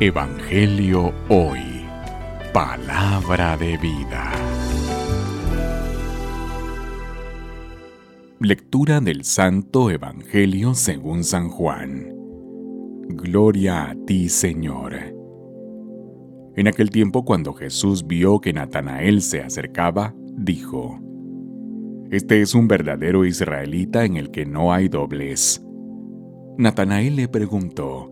Evangelio Hoy. Palabra de vida. Lectura del Santo Evangelio según San Juan. Gloria a ti, Señor. En aquel tiempo cuando Jesús vio que Natanael se acercaba, dijo, Este es un verdadero israelita en el que no hay doblez. Natanael le preguntó,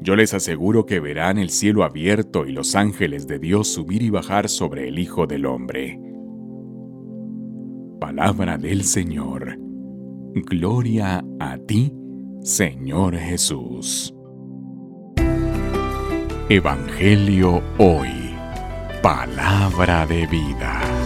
yo les aseguro que verán el cielo abierto y los ángeles de Dios subir y bajar sobre el Hijo del Hombre. Palabra del Señor. Gloria a ti, Señor Jesús. Evangelio hoy. Palabra de vida.